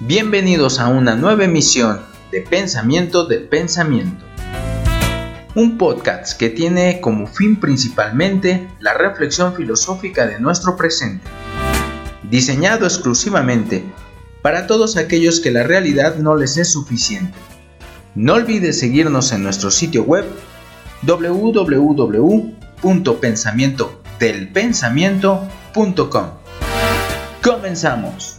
Bienvenidos a una nueva emisión de Pensamiento del Pensamiento. Un podcast que tiene como fin principalmente la reflexión filosófica de nuestro presente, diseñado exclusivamente para todos aquellos que la realidad no les es suficiente. No olvides seguirnos en nuestro sitio web www.pensamientodelpensamiento.com. Comenzamos.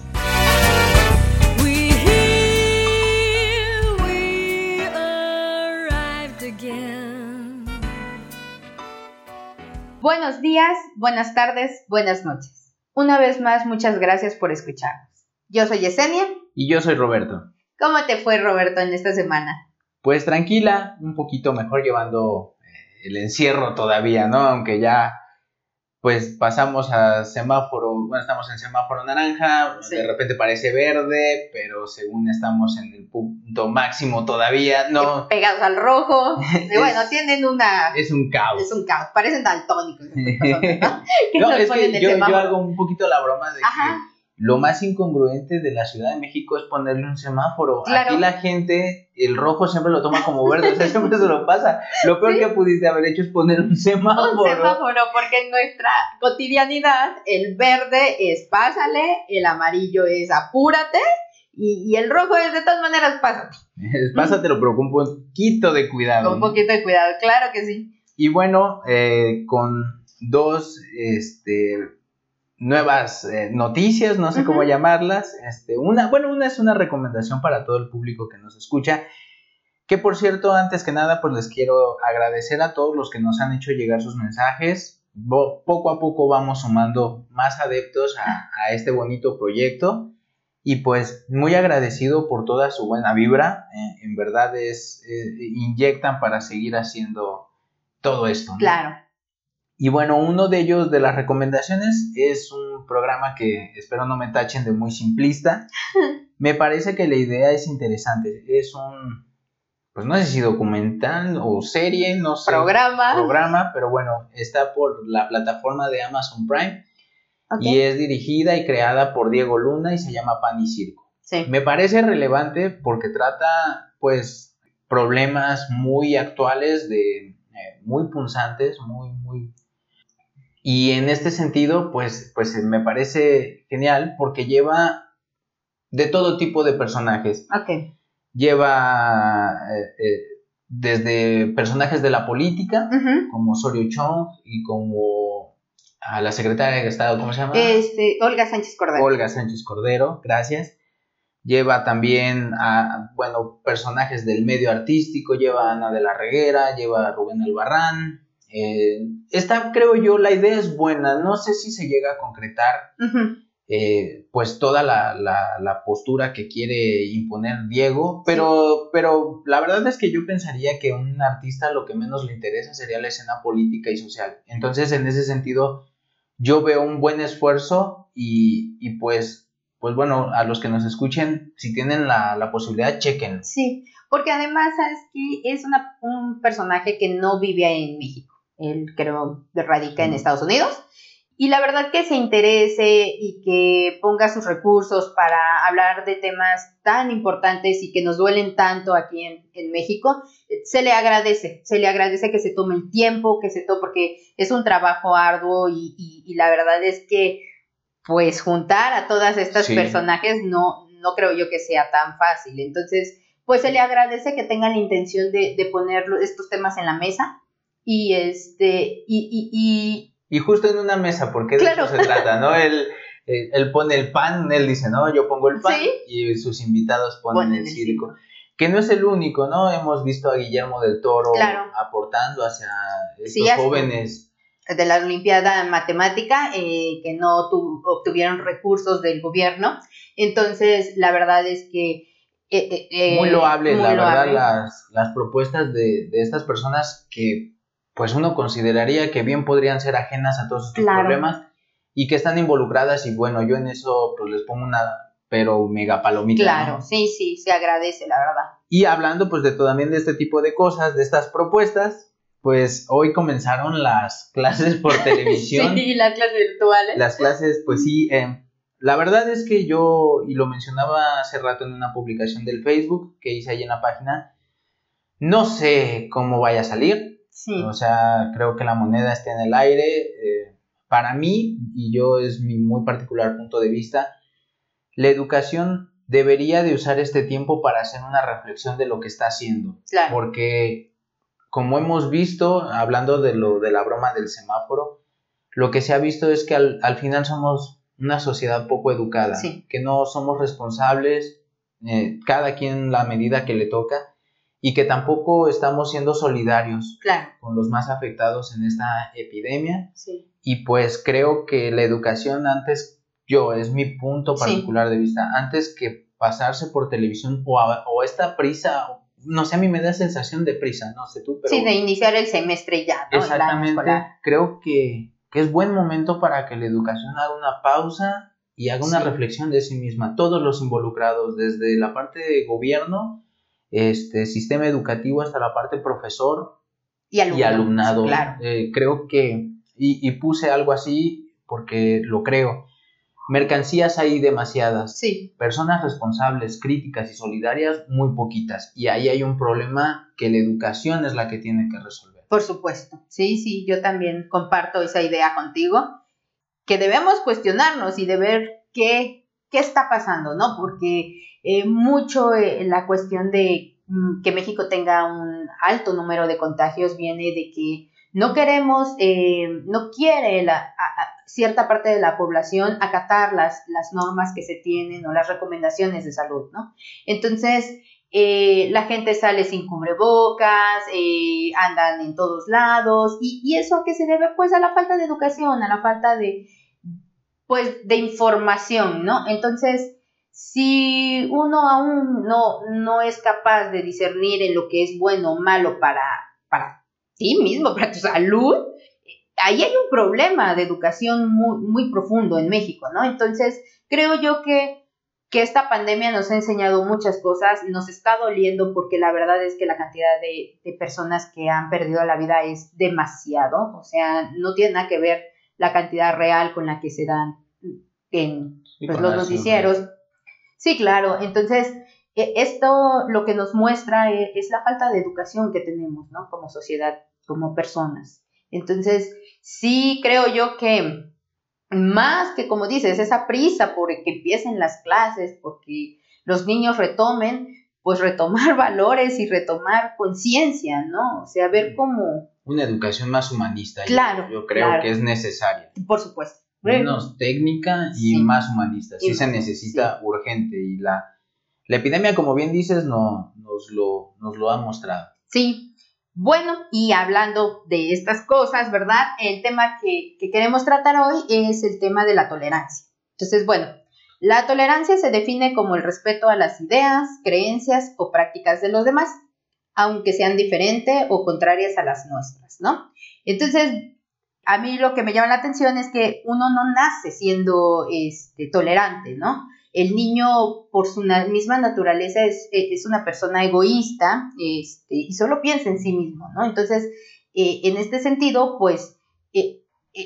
Buenos días, buenas tardes, buenas noches. Una vez más, muchas gracias por escucharnos. Yo soy Yesenia. Y yo soy Roberto. ¿Cómo te fue, Roberto, en esta semana? Pues tranquila, un poquito mejor llevando eh, el encierro todavía, ¿no? Aunque ya pues pasamos a semáforo, bueno, estamos en semáforo naranja, de repente parece verde, pero según estamos en el punto máximo todavía, no. Pegados al rojo. bueno, tienen una. Es un caos. Es un caos. Parecen daltónicos. ¿no? es que yo, yo, hago un poquito la broma de Ajá lo más incongruente de la Ciudad de México es ponerle un semáforo. Aquí la gente, el rojo siempre lo toma como verde, o sea, siempre se lo pasa. Lo peor que pudiste haber hecho es poner un semáforo. Un semáforo, porque en nuestra cotidianidad el verde es pásale, el amarillo es apúrate y, el rojo es de todas maneras pásate. Pásatelo, pero con un poquito de cuidado. Con un poquito de cuidado, claro que sí. Y bueno, eh, con dos, este nuevas eh, noticias, no sé cómo llamarlas. Este, una, bueno, una es una recomendación para todo el público que nos escucha. Que por cierto, antes que nada, pues les quiero agradecer a todos los que nos han hecho llegar sus mensajes. poco a poco vamos sumando más adeptos a, este bonito proyecto. Y pues muy agradecido por toda su buena vibra. Eh, en verdad es, eh, inyectan para seguir haciendo todo esto. Claro. Y bueno, uno de ellos de las recomendaciones es un programa que espero no me tachen de muy simplista. Me parece que la idea es interesante. Es un, pues no sé si documental o serie, no sé. Programa. Programa, pero bueno, está por la plataforma de Amazon Prime. Y es dirigida y creada por Diego Luna y se llama Pan y Circo. Sí. Me parece relevante porque trata, pues, problemas muy actuales de eh, muy punzantes, muy, muy y en este sentido, pues, pues me parece genial porque lleva de todo tipo de personajes. Ok. Lleva eh, eh, desde personajes de la política, como Sorio Chong y como a la secretaria de Estado, ¿cómo se llama? Este, Olga Sánchez Cordero. Olga Sánchez Cordero, gracias. Lleva también a, bueno, personajes del medio artístico, lleva a Ana de la Reguera, lleva a Rubén Albarrán, eh, esta, creo yo, la idea es buena. No sé si se llega a concretar, eh, pues, toda la, la, postura que quiere imponer Diego, pero, pero la verdad es que yo pensaría que a un artista lo que menos le interesa sería la escena política y social. Entonces, en ese sentido, yo veo un buen esfuerzo y, y pues pues bueno, a los que nos escuchen, si tienen la, la posibilidad, chequen. Sí, porque además, ¿sabes que Es una, un personaje que no vive en México él creo radica en Estados Unidos. Y la verdad que se interese y que ponga sus recursos para hablar de temas tan importantes y que nos duelen tanto aquí en, México, se le agradece, se le agradece que se tome el tiempo, que se tome, porque es un trabajo arduo y, la verdad es que pues juntar a todas estas personajes no, no creo yo que sea tan fácil. Entonces, pues se le agradece que tengan la intención de, de poner estos temas en la mesa y este, y, y, y, justo en una mesa, porque de eso se trata, ¿no? Él, él, pone el pan, él dice, no, yo pongo el pan y sus invitados ponen, el, circo. Que no es el único, ¿no? Hemos visto a Guillermo del Toro aportando hacia estos jóvenes de la Olimpiada Matemática eh, que no obtuvieron recursos del gobierno. Entonces, la verdad es que... Eh, eh, muy loable, la verdad, las, las propuestas de, de, estas personas que pues uno consideraría que bien podrían ser ajenas a todos estos problemas y que están involucradas y bueno, yo en eso pues les pongo una pero mega palomita. Claro, sí, sí, se agradece, la verdad. Y hablando pues de también de este tipo de cosas, de estas propuestas, pues hoy comenzaron las clases por televisión. sí, las clases virtuales. Las clases, pues sí, eh, la verdad es que yo, y lo mencionaba hace rato en una publicación del Facebook que hice ahí en la página, no sé cómo vaya a salir. Sí. O sea, creo que la moneda está en el aire. eh, para mí, y yo es mi muy particular punto de vista, la educación debería de usar este tiempo para hacer una reflexión de lo que está haciendo. Claro. Porque, como hemos visto, hablando de lo de la broma del semáforo, lo que se ha visto es que al, al final somos una sociedad poco educada, Sí. que no somos responsables, eh, cada quien la medida que le toca, y que tampoco estamos siendo solidarios Claro. con los más afectados en esta epidemia. Sí. Y pues creo que la educación antes, yo, es mi punto Sí. particular de vista, antes que pasarse por televisión o, a- o esta prisa, no sé, a mí me da sensación de prisa, no sé tú, pero Sí, de iniciar el semestre ya, ¿no? El año exactamente creo que, que es buen momento para que la educación haga una pausa y haga una Sí. reflexión de sí misma. Todos los involucrados, desde la parte de gobierno, este sistema educativo hasta la parte profesor, Y alumnado. y alumnado. sí, claro. Eh, creo que, y, y puse algo así porque lo creo, mercancías hay demasiadas, Sí, personas responsables, críticas y solidarias muy poquitas, y ahí hay un problema que la educación es la que tiene que resolver. por supuesto. Sí, sí, yo también comparto esa idea contigo, que debemos cuestionarnos y de ver qué, qué está pasando, ¿no? Porque eh, mucho eh, la cuestión de mm, que México tenga un alto número de contagios viene de que no queremos, eh, no quiere la, cierta parte de la población acatar las, las normas que se tienen o las recomendaciones de salud, ¿no? Entonces, eh, la gente sale sin cubrebocas, eh, andan en todos lados, y, y eso a qué se debe? Pues a la falta de educación, a la falta de, pues, de información, ¿no? Entonces, si uno aún no, no es capaz de discernir en lo que es bueno o malo para, para ti mismo, para tu salud, ahí hay un problema de educación muy, muy profundo en México, ¿no? Entonces, creo yo que, que esta pandemia nos ha enseñado muchas cosas, nos está doliendo porque la verdad es que la cantidad de, de personas que han perdido la vida es demasiado, o sea, no tiene nada que ver la cantidad real con la que se dan en pues, los noticieros. Sí, claro, entonces e- esto lo que nos muestra e- es, la falta de educación que tenemos, ¿no? Como sociedad, como personas. Entonces, sí creo yo que más que, como dices, esa prisa por que empiecen las clases, porque los niños retomen, pues retomar valores y retomar conciencia, ¿no? O sea, ver cómo, Una educación más humanista. yo- Claro, Yo, creo claro. que es necesaria. por supuesto. Menos técnica y Sí. más humanista. Sí se necesita urgente. Y la, la epidemia, como bien dices, no, nos, lo, nos lo ha mostrado. Sí. Bueno, y hablando de estas cosas, ¿verdad? El tema que, que queremos tratar hoy es el tema de la tolerancia. Entonces, bueno, la tolerancia se define como el respeto a las ideas, creencias o prácticas de los demás, aunque sean diferentes o contrarias a las nuestras, ¿no? Entonces, a mí lo que me llama la atención es que uno no nace siendo este, tolerante, ¿no? El niño, por su misma naturaleza, es, es una persona egoísta este, y solo piensa en sí mismo, ¿no? Entonces, eh, en este sentido, pues, eh,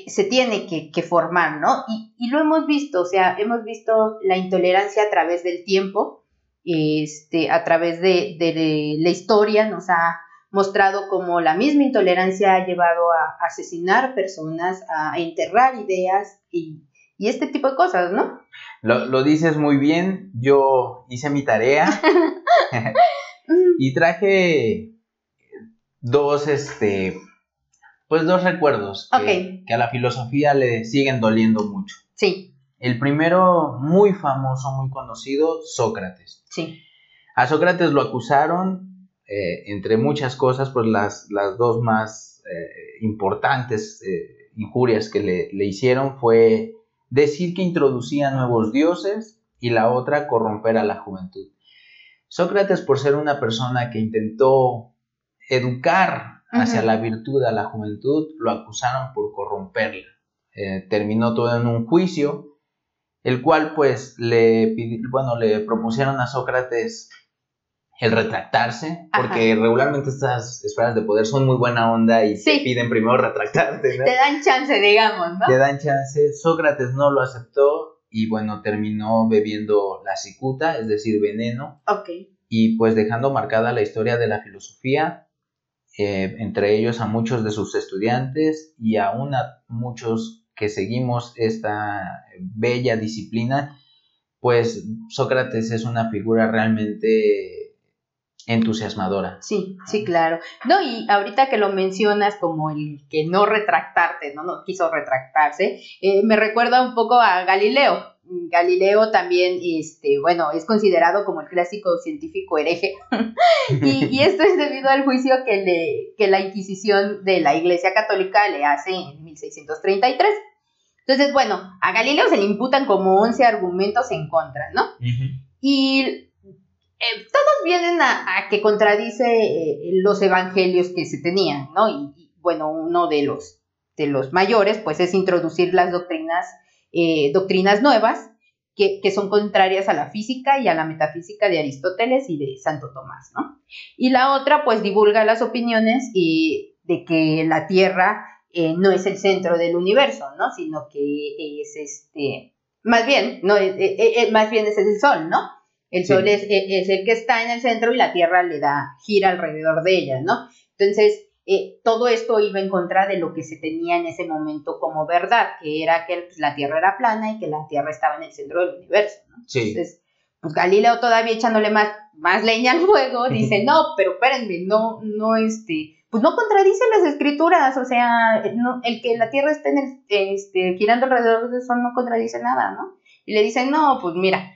se tiene que, que formar, ¿no? Y, y lo hemos visto, o sea, hemos visto la intolerancia a través del tiempo, este, a través de, de- de la historia, nos ha mostrado como la misma intolerancia ha llevado a asesinar personas, a enterrar ideas y, y este tipo de cosas, ¿no? Lo, lo dices muy bien. Yo hice mi tarea y traje dos, este, pues dos recuerdos que, a la filosofía le siguen doliendo mucho. Sí, El primero, muy famoso, muy conocido, Sócrates. sí, A Sócrates lo acusaron, eh, entre muchas cosas, pues las, las dos más eh, importantes eh, injurias que le, le hicieron fue decir que introducía nuevos dioses y la otra corromper a la juventud. Sócrates, por ser una persona que intentó educar hacia la virtud a la juventud, lo acusaron por corromperla. Eh, terminó todo en un juicio, el cual pues le, bueno, le propusieron a Sócrates el retractarse, Ajá. porque regularmente estas esferas de poder son muy buena onda y te piden primero retractarte, ¿no? te dan chance, digamos, ¿no? Te dan chance. Sócrates no lo aceptó y bueno, terminó bebiendo la cicuta, es decir, veneno. Ok. Y pues dejando marcada la historia de la filosofía, eh, entre ellos a muchos de sus estudiantes y aún a muchos que seguimos esta bella disciplina, pues Sócrates es una figura realmente entusiasmadora. Sí, sí, claro. No, y ahorita que lo mencionas como el que no retractarte, no, no quiso retractarse, eh, me recuerda un poco a Galileo. Galileo también, este, bueno, es considerado como el clásico científico hereje. y, esto es debido al juicio que, le, que la Inquisición de la Iglesia Católica le hace en 1633. Entonces, bueno, a Galileo se le imputan como 11 argumentos en contra, ¿no? Y eh, todos vienen a, que contradice eh, los evangelios que se tenían, ¿no? Y, bueno, uno de los, de los mayores, pues es introducir las doctrinas, eh, doctrinas nuevas que, son contrarias a la física y a la metafísica de Aristóteles y de Santo Tomás, ¿no? Y la otra, pues divulga las opiniones de que la Tierra no es el centro del universo, ¿no? Sino que es este, más bien, no, más bien es el Sol, ¿no? El Sol es, es, el que está en el centro y la Tierra le da gira alrededor de ella, ¿no? Entonces, eh, todo esto iba en contra de lo que se tenía en ese momento como verdad, que era que pues, la Tierra era plana y que la Tierra estaba en el centro del universo, ¿no? Entonces, pues Galileo todavía echándole más, más leña al fuego, dice, no, pero espérenme, no, no, este, pues no contradice las escrituras, o sea, el que la Tierra esté en el, este, girando alrededor de eso no contradice nada, ¿no? Y le dicen, no, pues mira,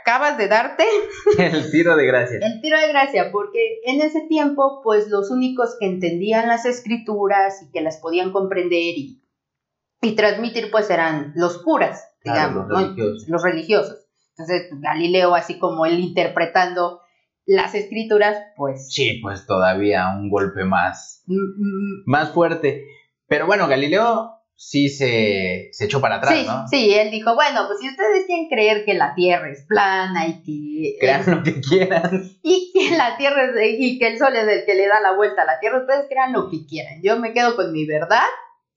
acabas de darte. El tiro de gracia. El tiro de gracia, porque en ese tiempo, pues los únicos que entendían las escrituras y que las podían comprender y, y transmitir, pues eran los curas, digamos, los, religiosos. los religiosos. Entonces, Galileo, así como él interpretando las escrituras, pues... Sí, pues todavía un golpe más, mm, mm. más fuerte. Pero bueno, Galileo sí se, echó para atrás, ¿no? Sí, él dijo, bueno, pues si ustedes quieren creer que la Tierra es plana y que... Crean lo que quieran. Y que la Tierra es y que el Sol es el que le da la vuelta a la Tierra, ustedes crean lo que quieran. Yo me quedo con mi verdad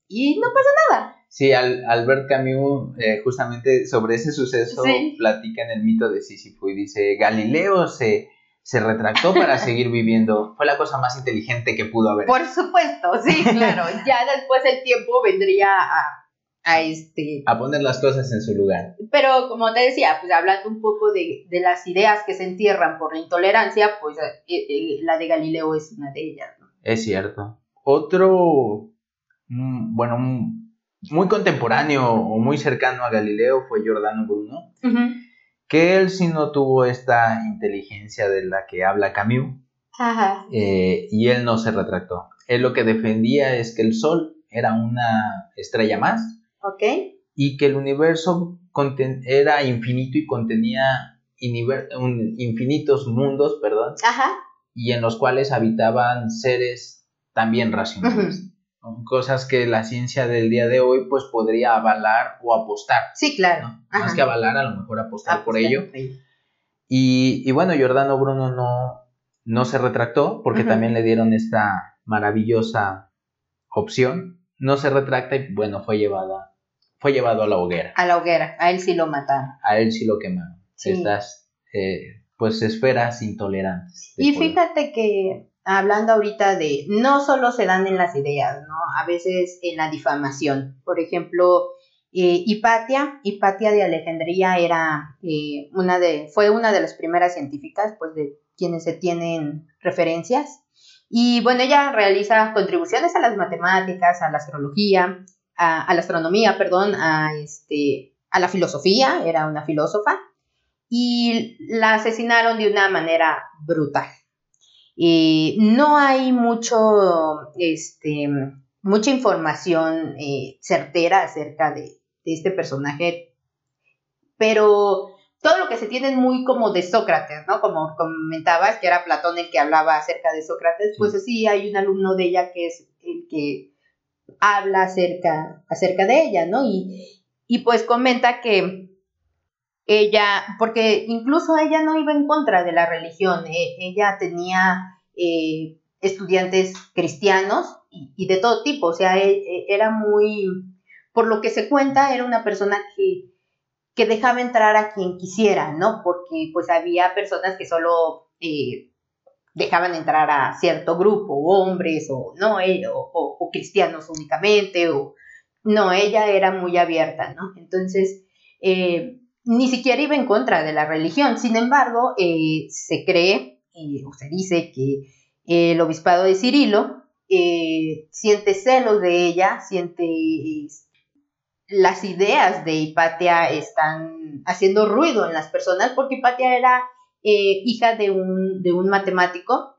y no pasa nada. Sí, Albert Camus eh, justamente sobre ese suceso platica en el mito de Sísifo y dice, Galileo se se retractó para seguir viviendo. Fue la cosa más inteligente que pudo haber. Por supuesto, sí, claro. ya después el tiempo vendría a, a este... A poner las cosas en su lugar. Pero como te decía, pues hablando un poco de, de las ideas que se entierran por la intolerancia, pues eh, eh, la de Galileo es una de ellas. ¿no? Es cierto. Otro, mm, bueno, muy contemporáneo o muy cercano a Galileo fue Giordano Bruno que él sí no tuvo esta inteligencia de la que habla Camus. Ajá. Eh, y él no se retractó. Él lo que defendía es que el Sol era una estrella más. Ok. Y que el universo era infinito y contenía infinitos mundos, perdón. Ajá. Y en los cuales habitaban seres también racionales cosas que la ciencia del día de hoy pues podría avalar o apostar. Sí, claro. Más que avalar, a lo mejor apostar, por ello. Y, bueno, Giordano Bruno no, no se retractó porque también le dieron esta maravillosa opción. No se retracta y bueno, fue llevada fue llevado a la hoguera. A la hoguera, a él sí lo mataron. A él sí lo quemaron. Estas eh, pues esferas intolerantes. Y fíjate que hablando ahorita de, no solo se dan en las ideas, ¿no? A veces en la difamación. Por ejemplo, eh, Hipatia, Hipatia de Alejandría era eh, una de, fue una de las primeras científicas, pues de quienes se tienen referencias. Y bueno, ella realiza contribuciones a las matemáticas, a la astrología, a, la astronomía, perdón, a, este, a la filosofía, era una filósofa, y la asesinaron de una manera brutal. Eh, no hay mucho, este, mucha información eh, certera acerca de, este personaje, pero todo lo que se tiene es muy como de Sócrates, ¿no? Como comentabas, que era Platón el que hablaba acerca de Sócrates, pues sí, hay un alumno de ella que es el que habla acerca, acerca de ella, ¿no? Y, y pues comenta que ella, porque incluso ella no iba en contra de la religión, eh, ella tenía eh, estudiantes cristianos y, de todo tipo, o sea, e, e, era muy, por lo que se cuenta, era una persona que, que dejaba entrar a quien quisiera, ¿no? Porque pues había personas que solo eh, dejaban entrar a cierto grupo, hombres o no, o, cristianos únicamente, o no, ella era muy abierta, ¿no? Entonces, ni siquiera iba en contra de la religión, sin embargo, se cree o se dice que el obispado de Cirilo siente celos de ella, siente las ideas de Hipatia están haciendo ruido en las personas porque Hipatia era eh, hija de un, de un, matemático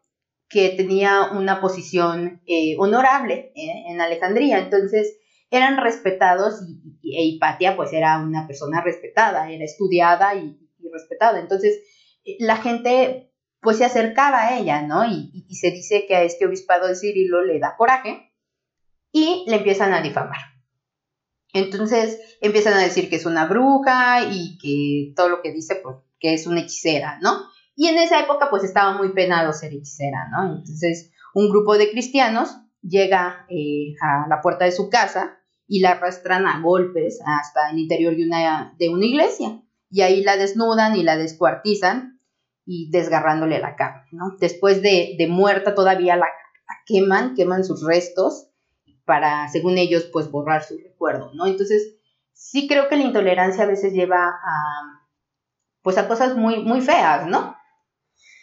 que tenía una posición eh, honorable eh, en Alejandría. Entonces eran respetados y, e Hipatia pues era una persona respetada, era estudiada y, respetada. Entonces la gente pues se acercaba a ella, ¿no? Y, y se dice que a este obispado de Cirilo le da coraje y le empiezan a difamar. Entonces empiezan a decir que es una bruja y que todo lo que dice, pues, que es una hechicera, ¿no? Y en esa época, pues estaba muy penado ser hechicera, ¿no? Entonces, un grupo de cristianos llega eh, a la puerta de su casa y la arrastran a golpes hasta el interior de una, de una iglesia. Y ahí la desnudan y la descuartizan y desgarrándole la carne, ¿no? Después de, muerta todavía la, queman, queman sus restos para, según ellos, pues borrar su recuerdo, ¿no? Entonces, sí creo que la intolerancia a veces lleva a, pues a cosas muy, muy feas, ¿no?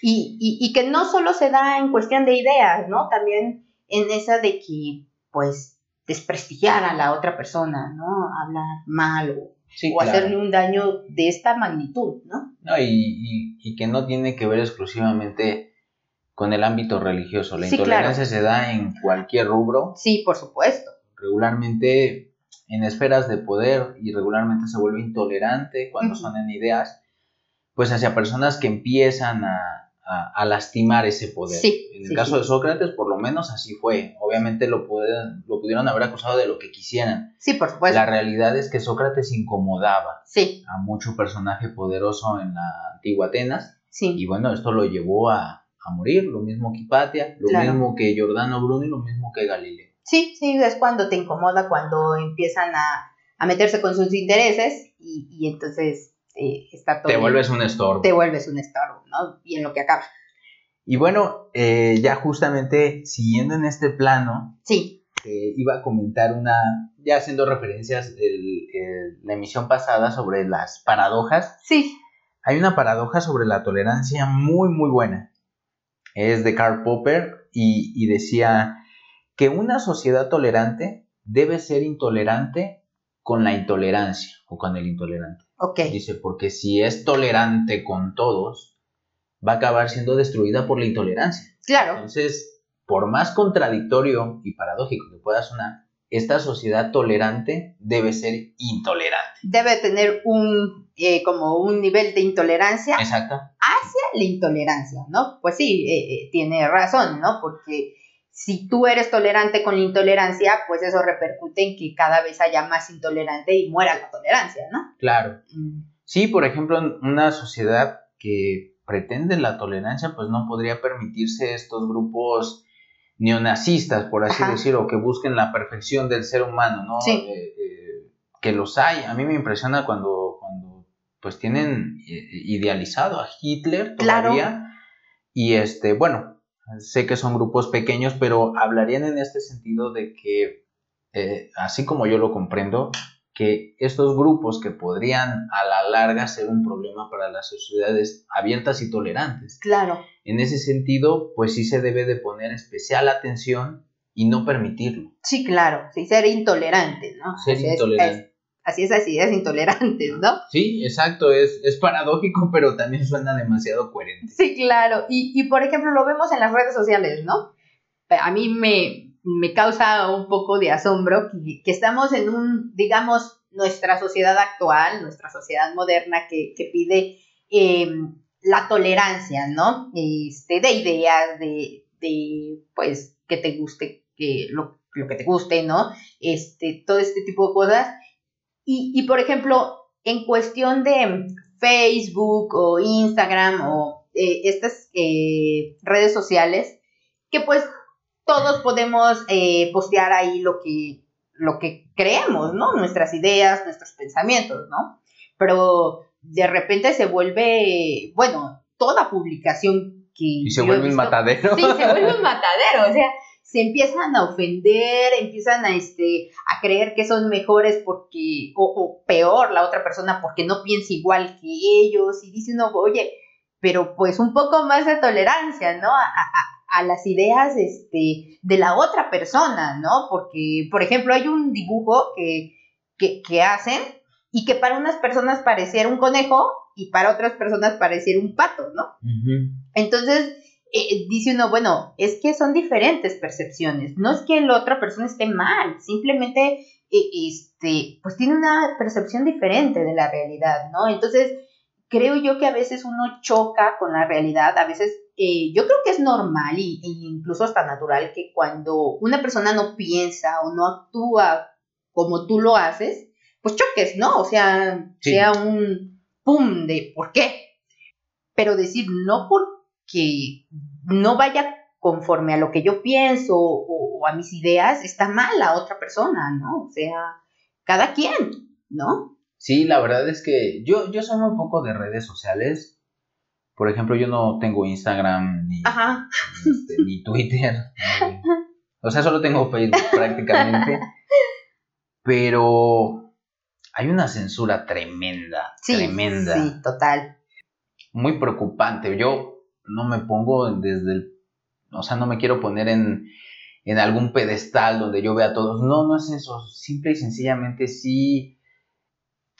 Y, y, que no solo se da en cuestión de ideas, ¿no? También en esa de que, pues, desprestigiar a la otra persona, ¿no? Hablar mal o, hacerle un daño de esta magnitud, ¿no? No, y, y, que no tiene que ver exclusivamente con el ámbito religioso. La intolerancia se da en cualquier rubro. Sí, por supuesto. Regularmente en esferas de poder y regularmente se vuelve intolerante cuando son en ideas, pues hacia personas que empiezan a, a, lastimar ese poder. Sí, en el caso de Sócrates, por lo menos así fue. Obviamente lo, lo pudieron haber acusado de lo que quisieran. Sí, por supuesto. La realidad es que Sócrates incomodaba sí. a mucho personaje poderoso en la antigua Atenas. Sí. Y bueno, esto lo llevó a, a morir, lo mismo que Hipatia, lo mismo que Giordano Bruno y lo mismo que Galileo. Sí, sí, es cuando te incomoda, cuando empiezan a, meterse con sus intereses y, entonces eh, está todo. Te vuelves un estorbo. Te vuelves un estorbo, ¿no? Y en lo que acaba. Y bueno, eh, ya justamente siguiendo en este plano, sí. Eh, iba a comentar una, ya haciendo referencias de la emisión pasada sobre las paradojas. Sí. Hay una paradoja sobre la tolerancia muy, muy buena es de Karl Popper y, decía que una sociedad tolerante debe ser intolerante con la intolerancia o con el intolerante. Dice, porque si es tolerante con todos, va a acabar siendo destruida por la intolerancia. Claro. Entonces, por más contradictorio y paradójico que pueda sonar, esta sociedad tolerante debe ser intolerante. Debe tener un, eh, como un nivel de intolerancia. Exacto. Hacia la intolerancia, ¿no? Pues sí, eh, eh, tiene razón, ¿no? Porque si tú eres tolerante con la intolerancia, pues eso repercute en que cada vez haya más intolerante y muera la tolerancia, ¿no? Claro. Mm. Sí, por ejemplo, en una sociedad que pretende la tolerancia, pues no podría permitirse estos grupos neonazistas, por así decirlo, que busquen la perfección del ser humano, ¿no? Sí. Eh, eh, que los hay. A mí me impresiona cuando, cuando pues tienen eh, idealizado a Hitler todavía. Y este, bueno, sé que son grupos pequeños, pero hablarían en este sentido de que, así como yo lo comprendo, que estos grupos que podrían a la larga ser un problema para las sociedades abiertas y tolerantes. Claro. En ese sentido, pues sí se debe de poner especial atención y no permitirlo. Sí, claro, sí, ser intolerante, ¿no? Ser intolerante. así es, así es, intolerante, ¿no? Sí, exacto, es, es paradójico, pero también suena demasiado coherente. Sí, claro, y, y por ejemplo lo vemos en las redes sociales, ¿no? A mí me, me causa un poco de asombro que, estamos en un, digamos, nuestra sociedad actual, nuestra sociedad moderna que, pide em, la tolerancia, ¿no? Este, de ideas, de, de, pues, que te guste, que lo, que te guste, ¿no? Este, todo este tipo de cosas. Y, y por ejemplo, en cuestión de Facebook o Instagram o eh, estas eh, redes sociales, que pues todos podemos eh, postear ahí lo que, lo que creemos, ¿no? Nuestras ideas, nuestros pensamientos, ¿no? pero de repente se vuelve, bueno, toda publicación que... Y se vuelve un matadero. Sí, se vuelve un matadero, o sea, se empiezan a ofender, empiezan a, este, a creer que son mejores porque, o, peor la otra persona porque no piensa igual que ellos, y dicen, no, oye, pero pues un poco más de tolerancia, ¿no? A, a, las ideas este, de la otra persona, ¿no? Porque, por ejemplo, hay un dibujo que, que, que hacen y que para unas personas pareciera un conejo y para otras personas pareciera un pato, ¿no? Entonces, eh, dice uno, bueno, es que son diferentes percepciones, no es que la otra persona esté mal, simplemente, eh, este, pues tiene una percepción diferente de la realidad, ¿no? Entonces, creo yo que a veces uno choca con la realidad, a veces eh, yo creo que es normal e incluso hasta natural que cuando una persona no piensa o no actúa como tú lo haces, pues choques, ¿no? O sea, sea un pum de ¿por qué? Pero decir no porque no vaya conforme a lo que yo pienso o, a mis ideas, está mal la otra persona, ¿no? O sea, cada quien, ¿no? Sí, la verdad es que yo, yo soy muy poco de redes sociales. Por ejemplo, yo no tengo Instagram ni, este, ni Twitter. o sea, solo tengo Facebook prácticamente. Pero hay una censura tremenda, tremenda. Sí, total. Muy preocupante. Yo no me pongo desde el, o sea, no me quiero poner en, en algún pedestal donde yo vea a todos. No, no es eso. Simple y sencillamente sí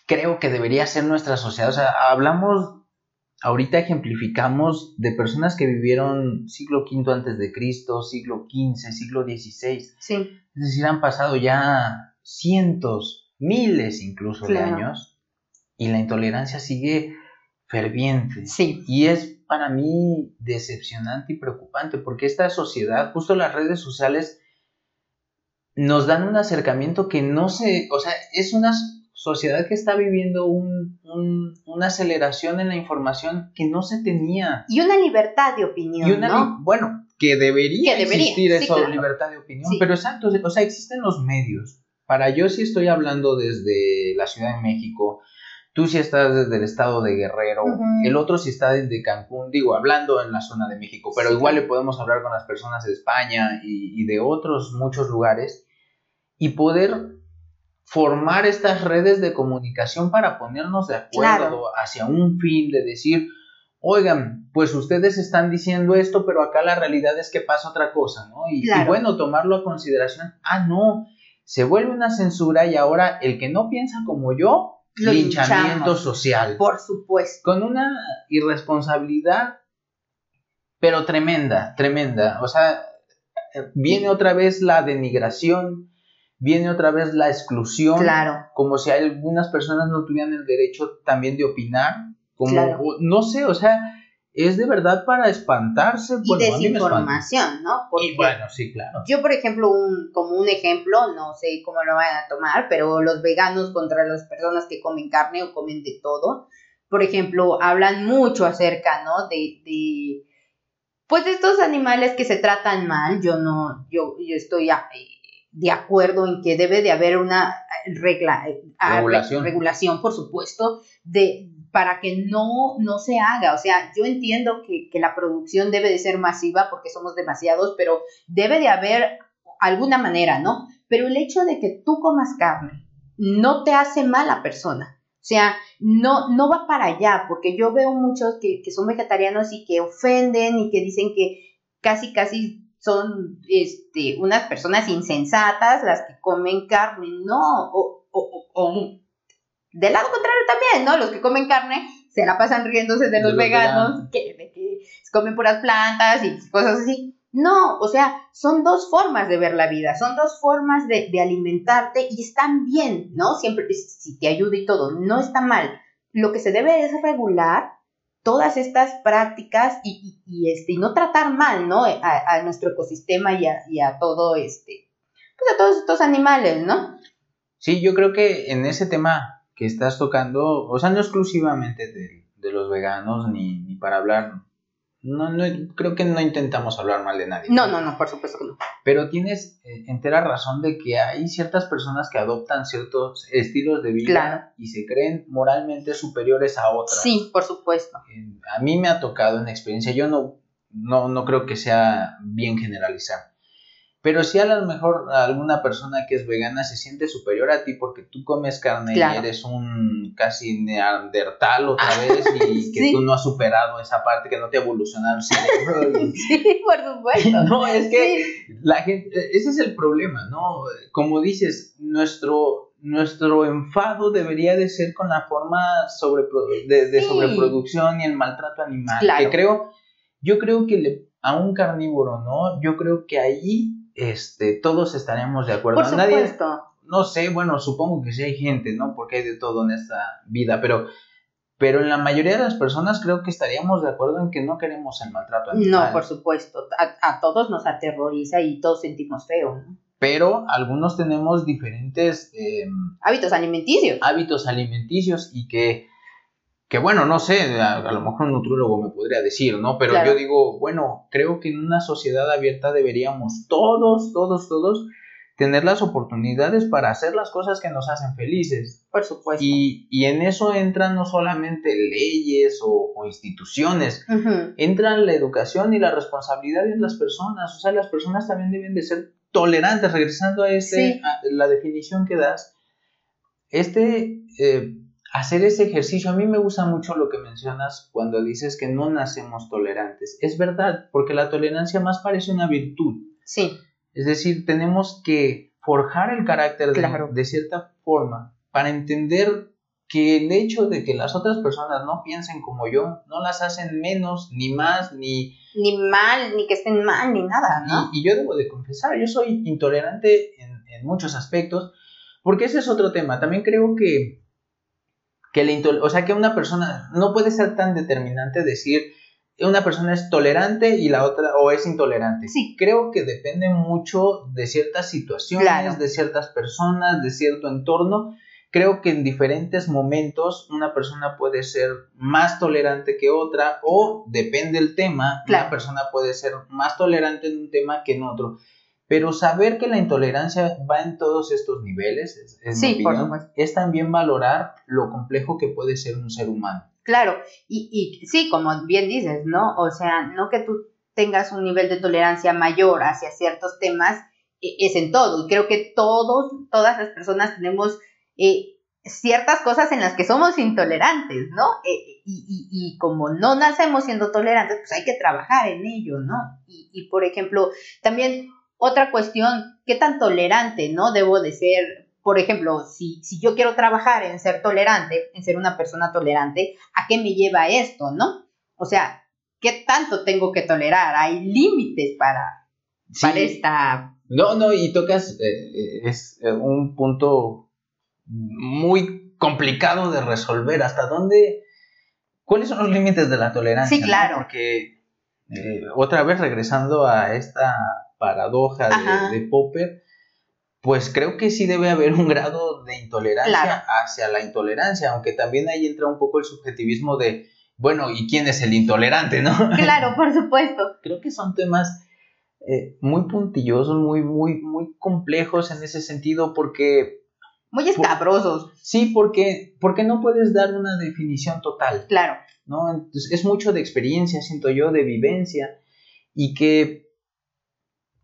creo que debería ser nuestra sociedad. O sea, hablamos, ahorita ejemplificamos de personas que vivieron siglo V antes de Cristo, siglo XV, siglo XVI. Sí. Es decir, han pasado ya cientos, miles incluso de años, y la intolerancia sigue ferviente. Sí. Y es para mí decepcionante y preocupante, porque esta sociedad, justo las redes sociales, nos dan un acercamiento que no se, o sea, es una sociedad que está viviendo un, una aceleración en la información que no se tenía. Y una libertad de opinión. Y una, Bueno, que debería, existir esa libertad de opinión, pero exacto, o sea, existen los medios, para yo si estoy hablando desde la Ciudad de México, tú si estás desde el estado de Guerrero, el otro si está desde Cancún, digo, hablando en la zona de México, pero igual le podemos hablar con las personas de España y, de otros muchos lugares y poder formar estas redes de comunicación para ponernos de acuerdo hacia un fin de decir, oigan, pues ustedes están diciendo esto, pero acá la realidad es que pasa otra cosa, ¿no? y bueno, tomarlo a consideración, ah, no, se vuelve una censura y ahora el que no piensa como yo, linchamiento social. Por supuesto. Con una irresponsabilidad, pero tremenda, tremenda. O sea, viene otra vez la denigración, viene otra vez la exclusión. Claro. Como si algunas personas no tuvieran el derecho también de opinar. Como, no sé, o sea, es de verdad para espantarse. Y desinformación, ¿no? y bueno, sí, claro. Yo, por ejemplo, un, como un ejemplo, no sé cómo lo van a tomar, pero los veganos contra las personas que comen carne o comen de todo, por ejemplo, hablan mucho acerca, ¿no? De, de pues de estos animales que se tratan mal. Yo no, yo, yo estoy de acuerdo en que debe de haber una regla, eh, regulación. regulación, por supuesto, de, para que no, no se haga. O sea, yo entiendo que, la producción debe de ser masiva porque somos demasiados, pero debe de haber alguna manera, ¿no? Pero el hecho de que tú comas carne no te hace mala persona. O sea, no, no va para allá, porque yo veo muchos que, son vegetarianos y que ofenden y que dicen que casi, casi son este, unas personas insensatas las que comen carne. No, o, o, o del lado contrario también, ¿no? Los que comen carne se la pasan riéndose de los, veganos, que, de que comen puras plantas y cosas así. No, o sea, son dos formas de ver la vida, son dos formas de, alimentarte y están bien, ¿no? Siempre, si te ayuda y todo, no está mal. Lo que se debe es regular todas estas prácticas y, este, y no tratar mal, ¿no? A, nuestro ecosistema y a, y a todo este, pues a todos estos animales, ¿no? Sí, yo creo que en ese tema que estás tocando, o sea, no exclusivamente de, los veganos, ni, para hablar no, no, creo que no intentamos hablar mal de nadie. No, no, no, por supuesto que no. Pero tienes eh, entera razón de que hay ciertas personas que adoptan ciertos estilos de vida y se creen moralmente superiores a otras. Sí, por supuesto. Eh, a mí me ha tocado en experiencia, yo no, no, no creo que sea bien generalizar pero si a lo mejor alguna persona que es vegana se siente superior a ti porque tú comes carne y eres un casi neandertal otra ah, vez y que tú no has superado esa parte, que no te ha evolucionado el cerebro. sí, por supuesto. No, es que la gente, ese es el problema, ¿no? Como dices, nuestro, nuestro enfado debería de ser con la forma sobre, de, sobreproducción y el maltrato animal. Que creo, yo creo que a un carnívoro, ¿no? Yo creo que ahí este, todos estaremos de acuerdo. Por supuesto. no sé, bueno, supongo que sí hay gente, ¿no? Porque hay de todo en esta vida, pero, pero en la mayoría de las personas creo que estaríamos de acuerdo en que no queremos el maltrato animal. No, por supuesto. A, todos nos aterroriza y todos sentimos feo, ¿no? Pero algunos tenemos diferentes... Em, hábitos alimenticios. Hábitos alimenticios y que que bueno, no sé, a, lo mejor un nutrólogo me podría decir, ¿no? Pero yo digo, bueno, creo que en una sociedad abierta deberíamos todos, todos, todos tener las oportunidades para hacer las cosas que nos hacen felices. Por supuesto. Y, en eso entran no solamente leyes o, instituciones, entran la educación y la responsabilidad de las personas. O sea, las personas también deben de ser tolerantes, regresando a, este, la definición que das. Este... Eh, hacer ese ejercicio. A mí me gusta mucho lo que mencionas cuando dices que no nacemos tolerantes. Es verdad, porque la tolerancia más parece una virtud. Sí. Es decir, tenemos que forjar el carácter de, cierta forma para entender que el hecho de que las otras personas no piensen como yo no las hacen menos, ni más, ni... Ni mal, ni que estén mal, ni nada, ¿no? Y, yo debo de confesar, yo soy intolerante en, en muchos aspectos, porque ese es otro tema. También creo que que o sea, que una persona no puede ser tan determinante decir una persona es tolerante y la otra o es intolerante. Sí. Creo que depende mucho de ciertas situaciones, de ciertas personas, de cierto entorno. Creo que en diferentes momentos una persona puede ser más tolerante que otra o depende del tema, una persona puede ser más tolerante en un tema que en otro. Pero saber que la intolerancia va en todos estos niveles, es, es también valorar lo complejo que puede ser un ser humano. Claro, y, y sí, como bien dices, ¿no? O sea, no que tú tengas un nivel de tolerancia mayor hacia ciertos temas, e, es en todo. Y creo que todos, todas las personas tenemos eh, ciertas cosas en las que somos intolerantes, ¿no? Eh, y, y, y, como no nacemos siendo tolerantes, pues hay que trabajar en ello, ¿no? Y, y por ejemplo, también otra cuestión, ¿qué tan tolerante, no? Debo de ser, por ejemplo, si, si yo quiero trabajar en ser tolerante, en ser una persona tolerante, ¿a qué me lleva esto, no? O sea, ¿qué tanto tengo que tolerar? Hay límites para, para esta... No, no, y tocas, eh, eh, es eh, un punto muy complicado de resolver. ¿Hasta dónde? ¿Cuáles son los límites de la tolerancia? Sí, claro. Porque otra vez regresando a esta paradoja de, Popper, pues creo que sí debe haber un grado de intolerancia hacia la intolerancia, aunque también ahí entra un poco el subjetivismo de, bueno, ¿y quién es el intolerante, no? Claro, por supuesto. creo que son temas eh, muy puntillosos, muy, muy, muy complejos en ese sentido, porque... Muy escabrosos. sí, porque, porque no puedes dar una definición total. Claro. ¿no? Entonces, es mucho de experiencia, siento yo, de vivencia, y que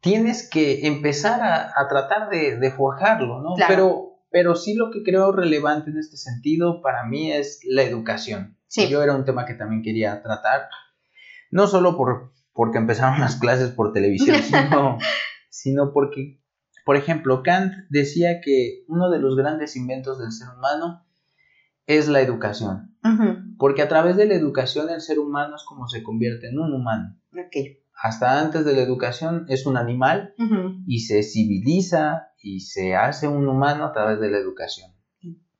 tienes que empezar a, tratar de, forjarlo, ¿no? Pero, pero sí lo que creo relevante en este sentido para mí es la educación. Sí. Yo era un tema que también quería tratar, no solo por, porque empezaron las clases por televisión, sino, sino porque, por ejemplo, Kant decía que uno de los grandes inventos del ser humano es la educación. Porque a través de la educación el ser humano es como se convierte en un humano. Okay hasta antes de la educación es un animal y se civiliza y se hace un humano a través de la educación.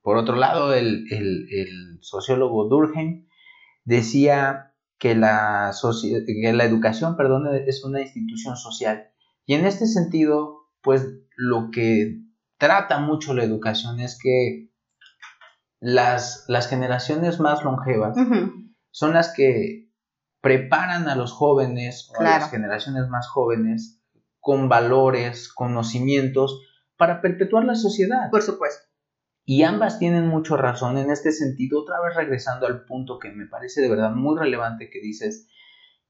Por otro lado, el, sociólogo Durkheim decía que la, la educación perdón, es una institución social. Y en este sentido, pues lo que trata mucho la educación es que las, las generaciones más longevas son las que preparan a los jóvenes o a las generaciones más jóvenes con valores, conocimientos para perpetuar la sociedad. Por supuesto. Y ambas tienen mucho razón en este sentido, otra vez regresando al punto que me parece de verdad muy relevante que dices,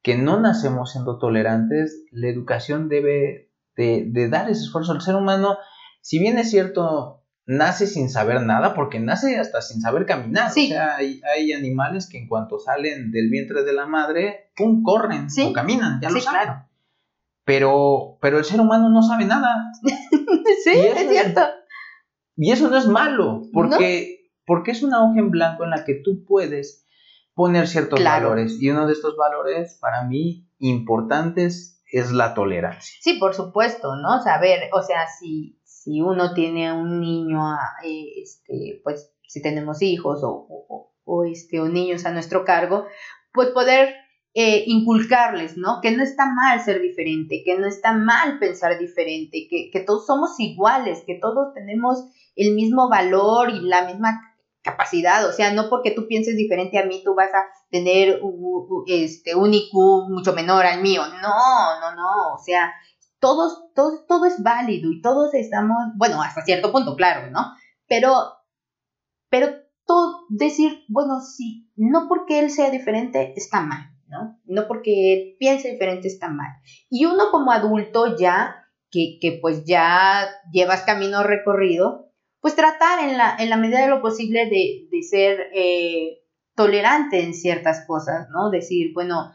que no nacemos siendo tolerantes, la educación debe de, dar ese esfuerzo al ser humano, si bien es cierto, nace sin saber nada, porque nace hasta sin saber caminar. O sea, hay, animales que en cuanto salen del vientre de la madre, ¡pum! corren o caminan, ya lo saben. Claro. Pero, pero el ser humano no sabe nada. sí, es cierto. y eso no es malo, porque, porque es una hoja en blanco en la que tú puedes poner ciertos valores. Y uno de estos valores, para mí, importantes, es la tolerancia. Sí, por supuesto, ¿no? Saber, o sea, si, si uno tiene un niño, eh, este, pues si tenemos hijos o, o, este, o niños a nuestro cargo, pues poder eh, inculcarles, ¿no? Que no está mal ser diferente, que no está mal pensar diferente, que, que, todos somos iguales, que todos tenemos el mismo valor y la misma capacidad, o sea, no porque tú pienses diferente a mí, tú vas a tener este, un IQ mucho menor al mío, no, no, no, o sea, todo es válido y todos estamos, bueno, hasta cierto punto, claro, ¿no? Pero, pero todo, decir, bueno, sí, no porque él sea diferente está mal, ¿no? No porque él piense diferente está mal. Y uno como adulto ya, que, que pues ya llevas camino recorrido, pues tratar en la, en la medida de lo posible de, de ser eh, tolerante en ciertas cosas, ¿no? Decir, bueno,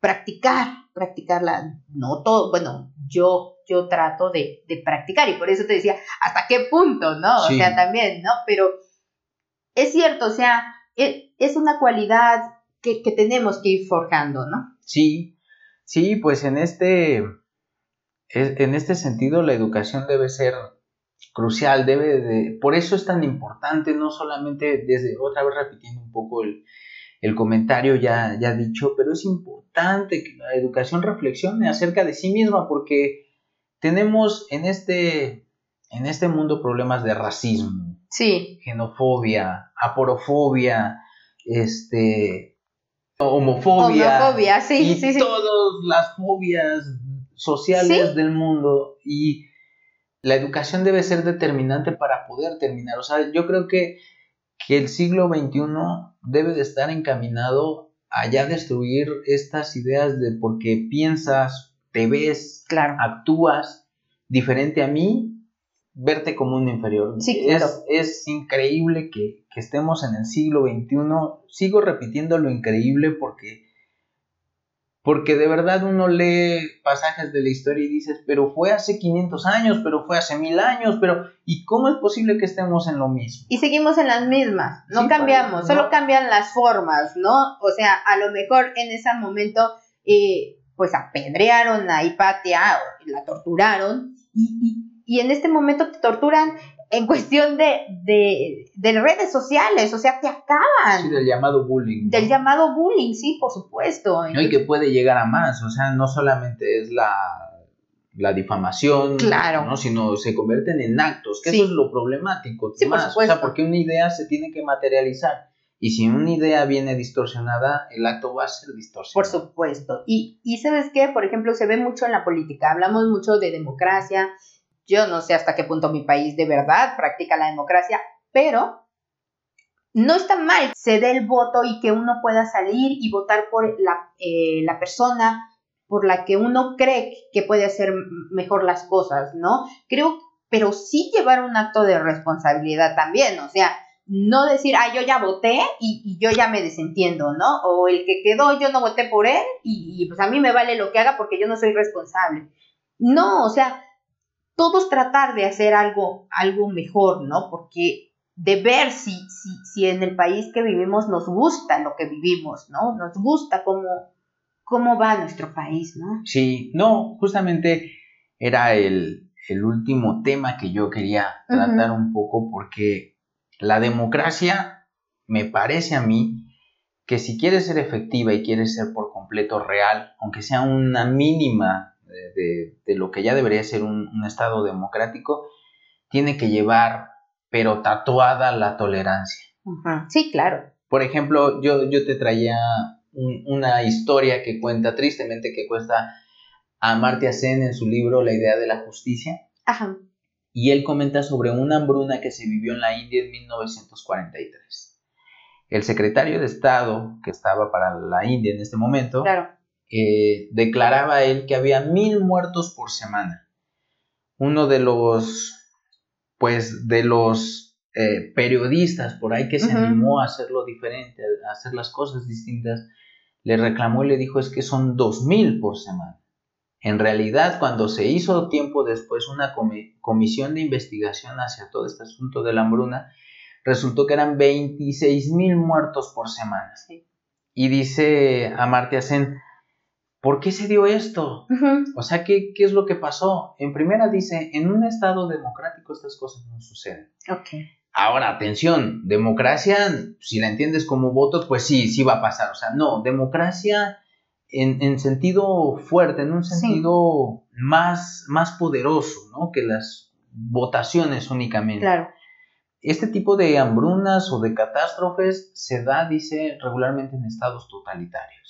practicar, practicarla, no todo, bueno, yo, yo trato de, de practicar y por eso te decía, ¿hasta qué punto, no? O sea, también, ¿no? Pero es cierto, o sea, es, es una cualidad que, tenemos que ir forjando, ¿no? Sí, sí, pues en este, en este sentido la educación debe ser crucial, debe de, por eso es tan importante, no solamente desde, otra vez repitiendo un poco el, comentario ya, ya dicho, pero es importante que la educación reflexione acerca de sí misma porque tenemos en este, en este mundo problemas de racismo, sí. xenofobia, aporofobia, este, homofobia, sí, y sí, todas las fobias sociales del mundo y la educación debe ser determinante para poder terminar. O sea, yo creo que, que el siglo XXI debe de estar encaminado a ya destruir estas ideas de porque piensas, te ves, claro. actúas diferente a mí, verte como un inferior. Sí, es, es increíble que, que estemos en el siglo XXI. Sigo repitiendo lo increíble porque, porque de verdad uno lee pasajes de la historia y dices, pero fue hace 500 años, pero fue hace mil años, pero ¿y cómo es posible que estemos en lo mismo? Y seguimos en las mismas, no cambiamos, solo cambian las formas, ¿no? O sea, a lo mejor en ese momento, eh, pues apedrearon a Hipatia, la torturaron, y, y en este momento te torturan en cuestión de, de, redes sociales, o sea, te acaban. Sí, del llamado bullying. Del llamado bullying, sí, por supuesto. y que puede llegar a más, o sea, no solamente es la, la difamación, claro. ¿no? sino se convierten en actos, que eso es lo problemático. Sí, por supuesto. O sea, porque una idea se tiene que materializar. Y si una idea viene distorsionada, el acto va a ser distorsionado. Por supuesto. Y, y sabes qué, por ejemplo, se ve mucho en la política. Hablamos mucho de democracia, yo no sé hasta qué punto mi país de verdad practica la democracia, pero no está mal se dé el voto y que uno pueda salir y votar por la, eh, persona por la que uno cree que puede hacer mejor las cosas, ¿no? Creo, pero sí llevar un acto de responsabilidad también, o sea, no decir, ah, yo ya voté y, yo ya me desentiendo, ¿no? O el que quedó, yo no voté por él y, y, pues a mí me vale lo que haga porque yo no soy responsable. No, o sea, todos tratar de hacer algo, algo mejor, ¿no? Porque de ver si, si, si en el país que vivimos nos gusta lo que vivimos, ¿no? Nos gusta cómo, cómo va nuestro país, ¿no? Sí, no, justamente era el, el último tema que yo quería tratar un poco porque la democracia me parece a mí que si quiere ser efectiva y quiere ser por completo real, aunque sea una mínima de, lo que ya debería ser un, Estado democrático, tiene que llevar, pero tatuada la tolerancia. Sí, claro. Por ejemplo, yo, yo te traía una historia que cuenta tristemente que cuesta a Amartya Sen en su libro La idea de la justicia. Ajá. Y él comenta sobre una hambruna que se vivió en la India en 1943. El secretario de Estado, que estaba para la India en este momento, claro. Eh, declaraba él que había mil muertos por semana. Uno de los, pues, de los eh, periodistas por ahí que se animó a hacerlo diferente, a hacer las cosas distintas, le reclamó y le dijo es que son dos mil por semana. En realidad, cuando se hizo tiempo después una comisión de investigación hacia todo este asunto de la hambruna, resultó que eran 26 mil muertos por semana. Y dice Amartya Sen, ¿por qué se dio esto? O sea, ¿qué, ¿qué, es lo que pasó? En primera dice, en un estado democrático estas cosas no suceden. Ahora, atención, democracia, si la entiendes como votos, pues sí, sí va a pasar. O sea, no, democracia en, sentido fuerte, en un sentido más, más poderoso, ¿no? Que las votaciones únicamente. Claro. Este tipo de hambrunas o de catástrofes se da, dice, regularmente en estados totalitarios.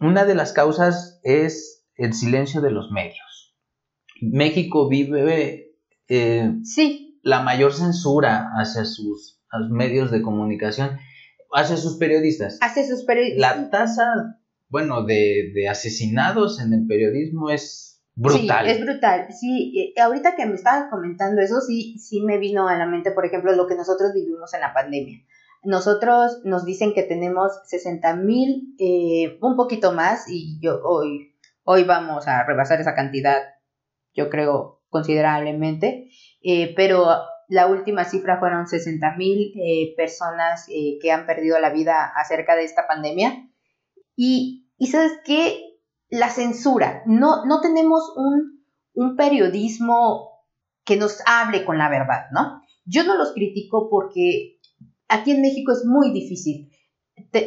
Una de las causas es el silencio de los medios. México vive eh, sí. la mayor censura hacia sus, medios de comunicación, hacia sus periodistas. Hacia sus periodistas. La tasa bueno, de, de, asesinados en el periodismo es brutal. Sí, es brutal. Sí, eh, ahorita que me estabas comentando eso, sí, sí me vino a la mente, por ejemplo, lo que nosotros vivimos en la pandemia. Nosotros nos dicen que tenemos 60 mil, eh, un poquito más, y yo hoy, hoy vamos a rebasar esa cantidad, yo creo, considerablemente, eh, pero la última cifra fueron 60 mil personas que han perdido la vida acerca de esta pandemia. Y, sabes qué, la censura, no, no tenemos un, un periodismo que nos hable con la verdad, ¿no? Yo no los critico porque aquí en México es muy difícil.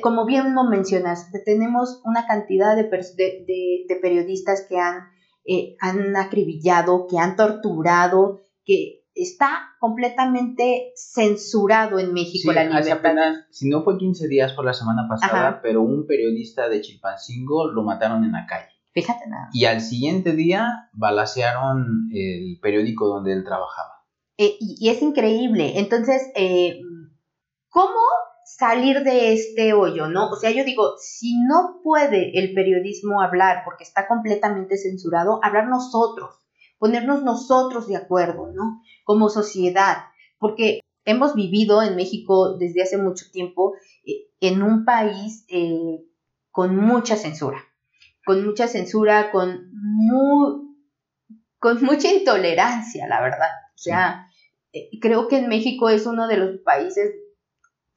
como bien lo mencionas, tenemos una cantidad de, de, periodistas que han, eh, han acribillado, que han torturado, que está completamente censurado en México la libertad. Hace apenas, si no fue 15 días por la semana pasada, pero un periodista de Chilpancingo lo mataron en la calle. Fíjate nada. Y al siguiente día balacearon el periódico donde él trabajaba. Eh, y, es increíble. Entonces, eh, ¿cómo salir de este hoyo, no? O sea, yo digo, si no puede el periodismo hablar porque está completamente censurado, hablar nosotros ponernos nosotros de acuerdo, ¿no? Como sociedad, porque hemos vivido en México desde hace mucho tiempo eh, en un país eh, con mucha censura, con mucha censura, con, con mucha intolerancia, la verdad. O sea, eh, creo que en México es uno de los países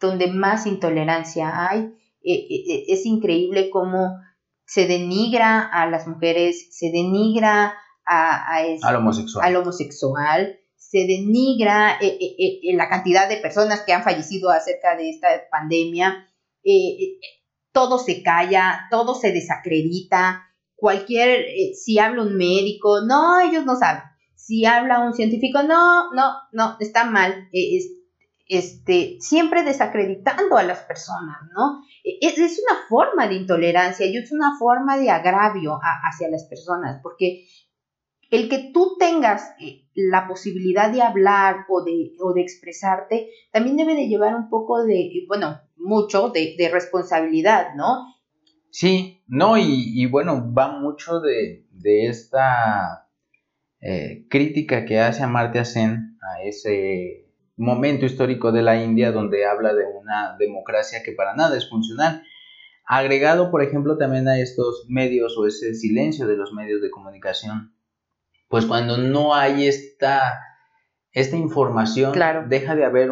donde más intolerancia hay. es increíble cómo se denigra a las mujeres, se denigra a, al homosexual. al homosexual, se denigra eh, eh, eh, la cantidad de personas que han fallecido acerca de esta pandemia, todo se calla, todo se desacredita, cualquier, si habla un médico, no, ellos no saben, si habla un científico, no, no, no, está mal, este, siempre desacreditando a las personas, ¿no? Es, es, una forma de intolerancia y es una forma de agravio hacia las personas, porque el que tú tengas eh, la posibilidad de hablar o de, o de expresarte, también debe de llevar un poco de, bueno, mucho de, responsabilidad, ¿no? Sí, no, y, bueno, va mucho de, esta eh, crítica que hace Amartya Sen a ese momento histórico de la India donde habla de una democracia que para nada es funcional. Agregado, por ejemplo, también a estos medios o ese silencio de los medios de comunicación pues cuando no hay esta, esta información, deja de haber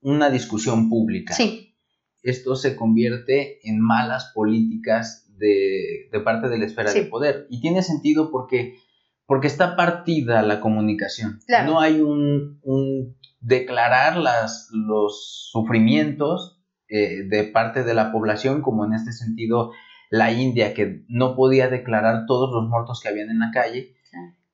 una discusión pública. Sí. Esto se convierte en malas políticas de, parte de la esfera de poder. Y tiene sentido porque, porque está partida la comunicación. No hay un, declarar las, los sufrimientos eh, de parte de la población, como en este sentido la India, que no podía declarar todos los muertos que habían en la calle,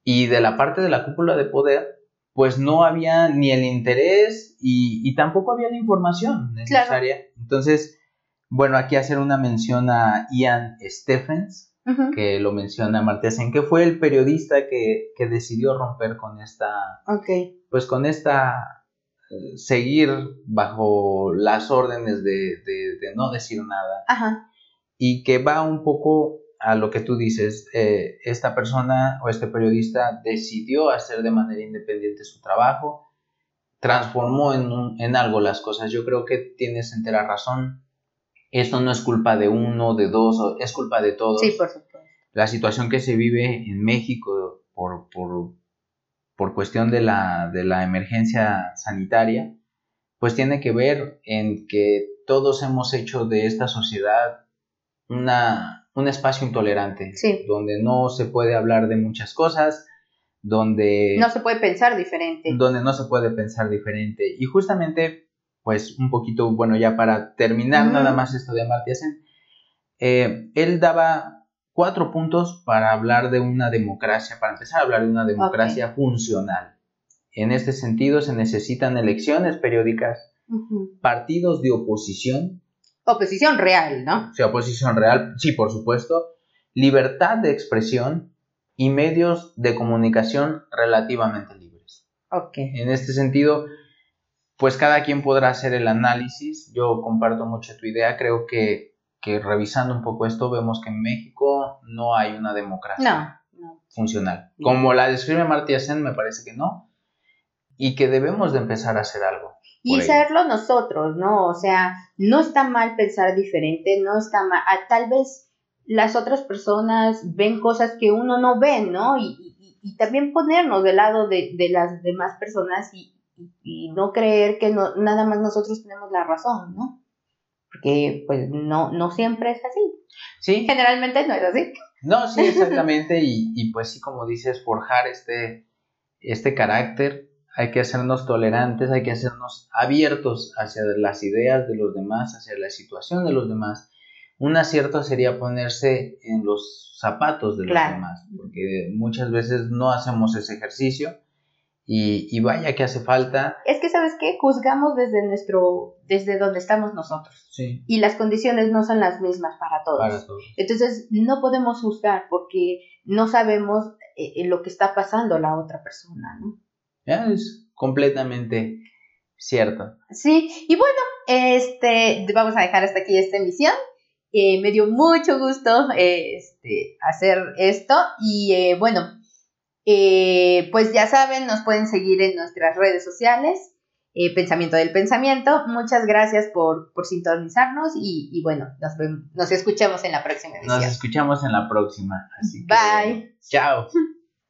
y de la parte de la cúpula de poder, pues no había ni el interés y, tampoco había la información necesaria. Entonces, Bueno, aquí hacer una mención a Ian Stephens, que lo menciona Martesen, que fue el periodista que, decidió romper con esta, pues con esta, eh, seguir bajo las órdenes de, no decir nada. Y que va un poco a lo que tú dices, eh, esta persona o este periodista decidió hacer de manera independiente su trabajo, transformó en, en algo las cosas. Yo creo que tienes entera razón. Esto no es culpa de uno, de dos, es culpa de todos. Sí, por supuesto. La situación que se vive en México por, por, por cuestión de la, de la emergencia sanitaria, pues tiene que ver en que todos hemos hecho de esta sociedad una, un espacio intolerante, donde no se puede hablar de muchas cosas, donde... No se puede pensar diferente. Donde no se puede pensar diferente. Y justamente, pues un poquito, bueno, ya para terminar nada más esto de Amartya eh, él daba cuatro puntos para hablar de una democracia, para empezar a hablar de una democracia funcional. En este sentido, se necesitan elecciones periódicas, partidos de oposición, Oposición real, ¿no? Sí, oposición real, sí, por supuesto. Libertad de expresión y medios de comunicación relativamente libres. Ok. En este sentido, pues cada quien podrá hacer el análisis. Yo comparto mucho tu idea. Creo que, que revisando un poco esto, vemos que en México no hay una democracia funcional. Como la describe Martí Sen, me parece que no. Y que debemos de empezar a hacer algo. Y serlo nosotros, ¿no? O sea, no está mal pensar diferente, no está mal, ah, tal vez las otras personas ven cosas que uno no ve, ¿no? Y, también ponernos del lado de, las demás personas y, no creer que no, nada más nosotros tenemos la razón, ¿no? Porque pues no, no siempre es así. Sí. Generalmente no es así. No, sí, exactamente. y, y pues sí, como dices, forjar este, este carácter hay que hacernos tolerantes, hay que hacernos abiertos hacia las ideas de los demás, hacia la situación de los demás. Un acierto sería ponerse en los zapatos de los demás, porque muchas veces no hacemos ese ejercicio y, vaya que hace falta. Es que, ¿sabes qué? Juzgamos desde nuestro, desde donde estamos nosotros. Sí. Y las condiciones no son las mismas para todos. Para todos. Entonces, no podemos juzgar porque no sabemos eh, lo que está pasando la otra persona, ¿no? Es completamente cierto. Sí, y bueno, este, vamos a dejar hasta aquí esta emisión. Eh, me dio mucho gusto este, hacer esto y eh, bueno, eh, pues ya saben, nos pueden seguir en nuestras redes sociales, Pensamiento del Pensamiento. Muchas gracias por, sintonizarnos y, bueno, nos, nos escuchamos en la próxima emisión. Nos escuchamos en la próxima. Así Bye. Chao.